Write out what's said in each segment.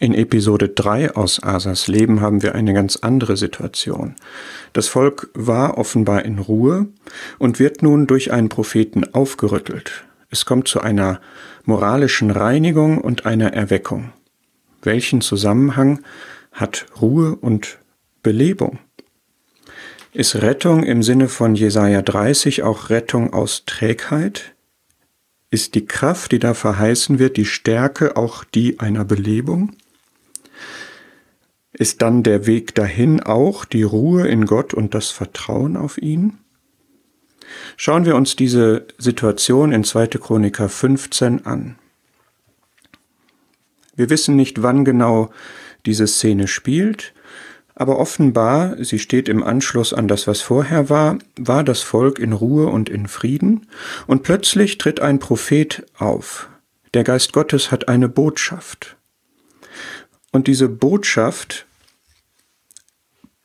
In Episode 3 aus Asas Leben haben wir eine ganz andere Situation. Das Volk war offenbar in Ruhe und wird nun durch einen Propheten aufgerüttelt. Es kommt zu einer moralischen Reinigung und einer Erweckung. Welchen Zusammenhang hat Ruhe und Belebung? Ist Rettung im Sinne von Jesaja 30 auch Rettung aus Trägheit? Ist die Kraft, die da verheißen wird, die Stärke auch die einer Belebung? Ist dann der Weg dahin auch die Ruhe in Gott und das Vertrauen auf ihn? Schauen wir uns diese Situation in 2. Chroniker 15 an. Wir wissen nicht, wann genau diese Szene spielt, aber offenbar, sie steht im Anschluss an das, was vorher war, war das Volk in Ruhe und in Frieden, und plötzlich tritt ein Prophet auf. Der Geist Gottes hat eine Botschaft. Und diese Botschaft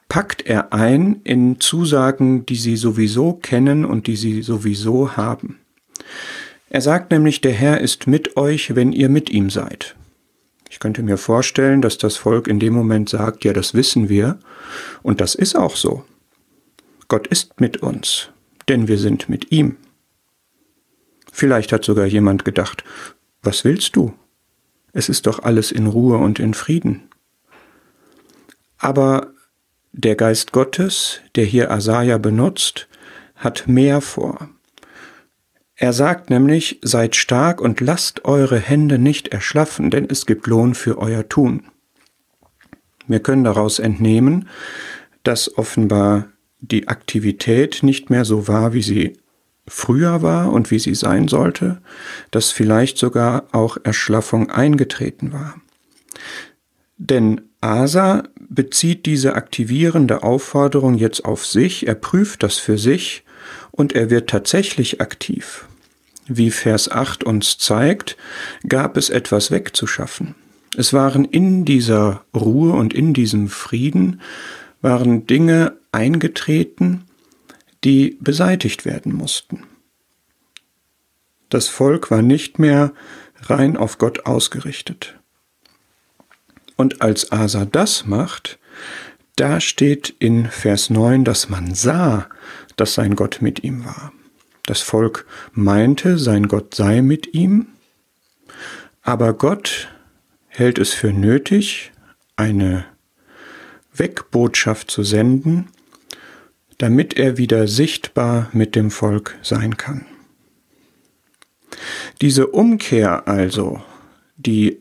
packt er ein in Zusagen, die sie sowieso kennen und die sie sowieso haben. Er sagt nämlich, der Herr ist mit euch, wenn ihr mit ihm seid. Ich könnte mir vorstellen, dass das Volk in dem Moment sagt, ja, das wissen wir, und das ist auch so. Gott ist mit uns, denn wir sind mit ihm. Vielleicht hat sogar jemand gedacht, was willst du? Es ist doch alles in Ruhe und in Frieden. Aber der Geist Gottes, der hier Asaja benutzt, hat mehr vor. Er sagt nämlich, seid stark und lasst eure Hände nicht erschlaffen, denn es gibt Lohn für euer Tun. Wir können daraus entnehmen, dass offenbar die Aktivität nicht mehr so war, wie sie früher war und wie sie sein sollte, dass vielleicht sogar auch Erschlaffung eingetreten war. Denn Asa bezieht diese aktivierende Aufforderung jetzt auf sich, er prüft das für sich und er wird tatsächlich aktiv. Wie Vers 8 uns zeigt, gab es etwas wegzuschaffen. Es waren in dieser Ruhe und in diesem Frieden waren Dinge eingetreten, die beseitigt werden mussten. Das Volk war nicht mehr rein auf Gott ausgerichtet. Und als Asa das macht, da steht in Vers 9, dass man sah, dass sein Gott mit ihm war. Das Volk meinte, sein Gott sei mit ihm, aber Gott hält es für nötig, eine Wegbotschaft zu senden, damit er wieder sichtbar mit dem Volk sein kann. Diese Umkehr also, die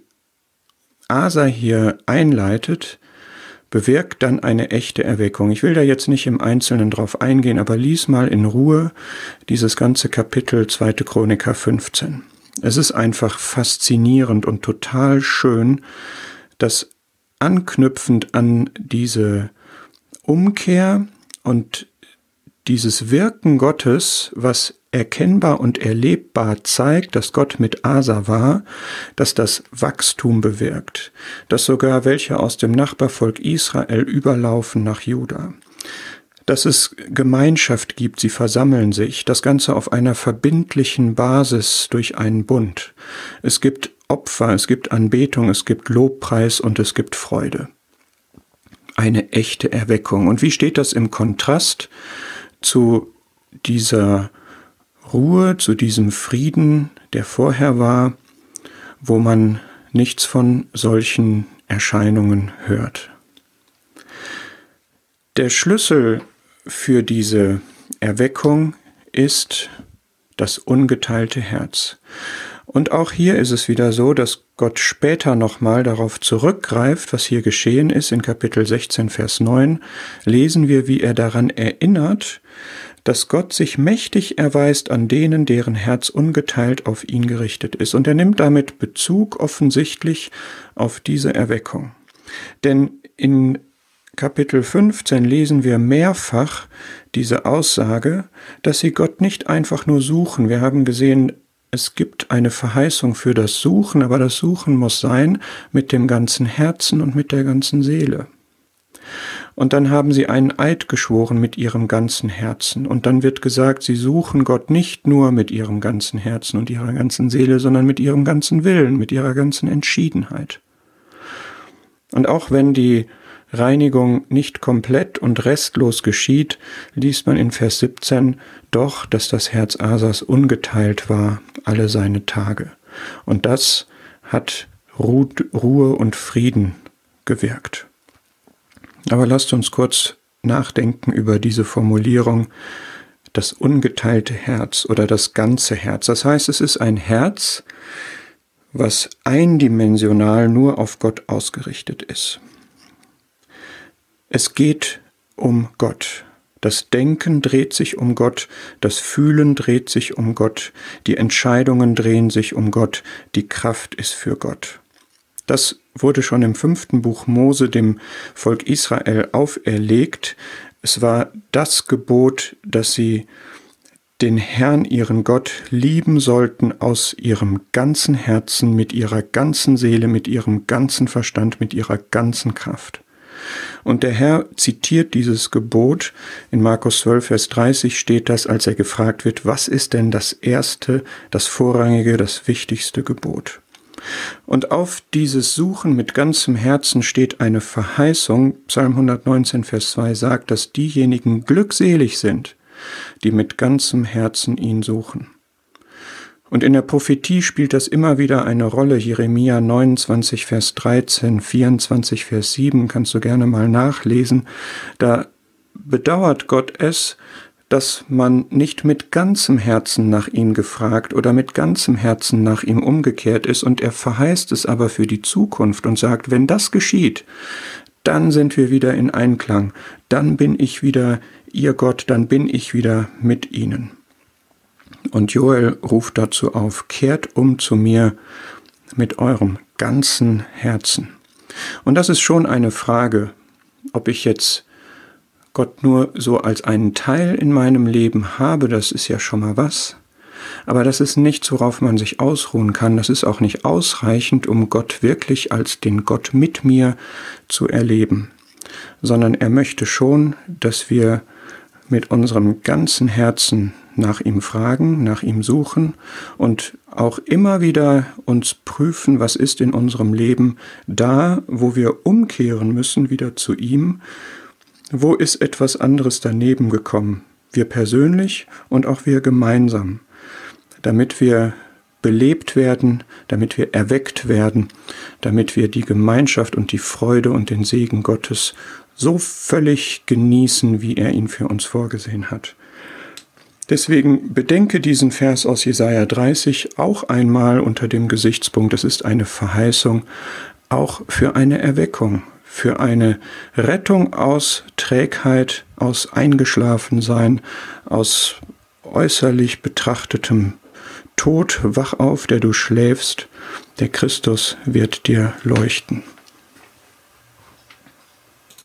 Asa hier einleitet, bewirkt dann eine echte Erweckung. Ich will da jetzt nicht im Einzelnen drauf eingehen, aber lies mal in Ruhe dieses ganze Kapitel 2. Chroniker 15. Es ist einfach faszinierend und total schön, dass anknüpfend an diese Umkehr und dieses Wirken Gottes, was erkennbar und erlebbar zeigt, dass Gott mit Asa war, dass das Wachstum bewirkt, dass sogar welche aus dem Nachbarvolk Israel überlaufen nach Juda, dass es Gemeinschaft gibt, sie versammeln sich, das Ganze auf einer verbindlichen Basis durch einen Bund. Es gibt Opfer, es gibt Anbetung, es gibt Lobpreis und es gibt Freude. Eine echte Erweckung. Und wie steht das im Kontrast zu dieser Ruhe, zu diesem Frieden, der vorher war, wo man nichts von solchen Erscheinungen hört. Der Schlüssel für diese Erweckung ist das ungeteilte Herz. Und auch hier ist es wieder so, dass Gott später nochmal darauf zurückgreift, was hier geschehen ist. In Kapitel 16, Vers 9 lesen wir, wie er daran erinnert, dass Gott sich mächtig erweist an denen, deren Herz ungeteilt auf ihn gerichtet ist. Und er nimmt damit Bezug offensichtlich auf diese Erweckung. Denn in Kapitel 15 lesen wir mehrfach diese Aussage, dass sie Gott nicht einfach nur suchen. Wir haben gesehen, es gibt eine Verheißung für das Suchen, aber das Suchen muss sein mit dem ganzen Herzen und mit der ganzen Seele. Und dann haben sie einen Eid geschworen mit ihrem ganzen Herzen. Und dann wird gesagt, sie suchen Gott nicht nur mit ihrem ganzen Herzen und ihrer ganzen Seele, sondern mit ihrem ganzen Willen, mit ihrer ganzen Entschiedenheit. Und auch wenn die Reinigung nicht komplett und restlos geschieht, liest man in Vers 17 doch, dass das Herz Asas ungeteilt war alle seine Tage. Und das hat Ruhe und Frieden gewirkt. Aber lasst uns kurz nachdenken über diese Formulierung, das ungeteilte Herz oder das ganze Herz. Das heißt, es ist ein Herz, was eindimensional nur auf Gott ausgerichtet ist. Es geht um Gott. Das Denken dreht sich um Gott, das Fühlen dreht sich um Gott, die Entscheidungen drehen sich um Gott, die Kraft ist für Gott. Das wurde schon im fünften Buch Mose dem Volk Israel auferlegt. Es war das Gebot, dass sie den Herrn, ihren Gott, lieben sollten aus ihrem ganzen Herzen, mit ihrer ganzen Seele, mit ihrem ganzen Verstand, mit ihrer ganzen Kraft. Und der Herr zitiert dieses Gebot. In Markus 12, Vers 30 steht das, als er gefragt wird, was ist denn das erste, das vorrangige, das wichtigste Gebot? Und auf dieses Suchen mit ganzem Herzen steht eine Verheißung. Psalm 119, Vers 2 sagt, dass diejenigen glückselig sind, die mit ganzem Herzen ihn suchen. Und in der Prophetie spielt das immer wieder eine Rolle. Jeremia 29, Vers 13, 24, Vers 7 kannst du gerne mal nachlesen. Da bedauert Gott es, dass man nicht mit ganzem Herzen nach ihm gefragt oder mit ganzem Herzen nach ihm umgekehrt ist, und er verheißt es aber für die Zukunft und sagt, wenn das geschieht, dann sind wir wieder in Einklang, dann bin ich wieder ihr Gott, dann bin ich wieder mit ihnen. Und Joel ruft dazu auf, kehrt um zu mir mit eurem ganzen Herzen. Und das ist schon eine Frage, ob ich jetzt Gott nur so als einen Teil in meinem Leben habe, das ist ja schon mal was. Aber das ist nichts, worauf man sich ausruhen kann. Das ist auch nicht ausreichend, um Gott wirklich als den Gott mit mir zu erleben, sondern er möchte schon, dass wir mit unserem ganzen Herzen nach ihm fragen, nach ihm suchen und auch immer wieder uns prüfen, was ist in unserem Leben da, wo wir umkehren müssen wieder zu ihm, wo ist etwas anderes daneben gekommen, wir persönlich und auch wir gemeinsam, damit wir belebt werden, damit wir erweckt werden, damit wir die Gemeinschaft und die Freude und den Segen Gottes so völlig genießen, wie er ihn für uns vorgesehen hat. Deswegen bedenke diesen Vers aus Jesaja 30 auch einmal unter dem Gesichtspunkt, es ist eine Verheißung auch für eine Erweckung, für eine Rettung aus Trägheit, aus Eingeschlafensein, aus äußerlich betrachtetem Tod. Wach auf, der du schläfst, der Christus wird dir leuchten.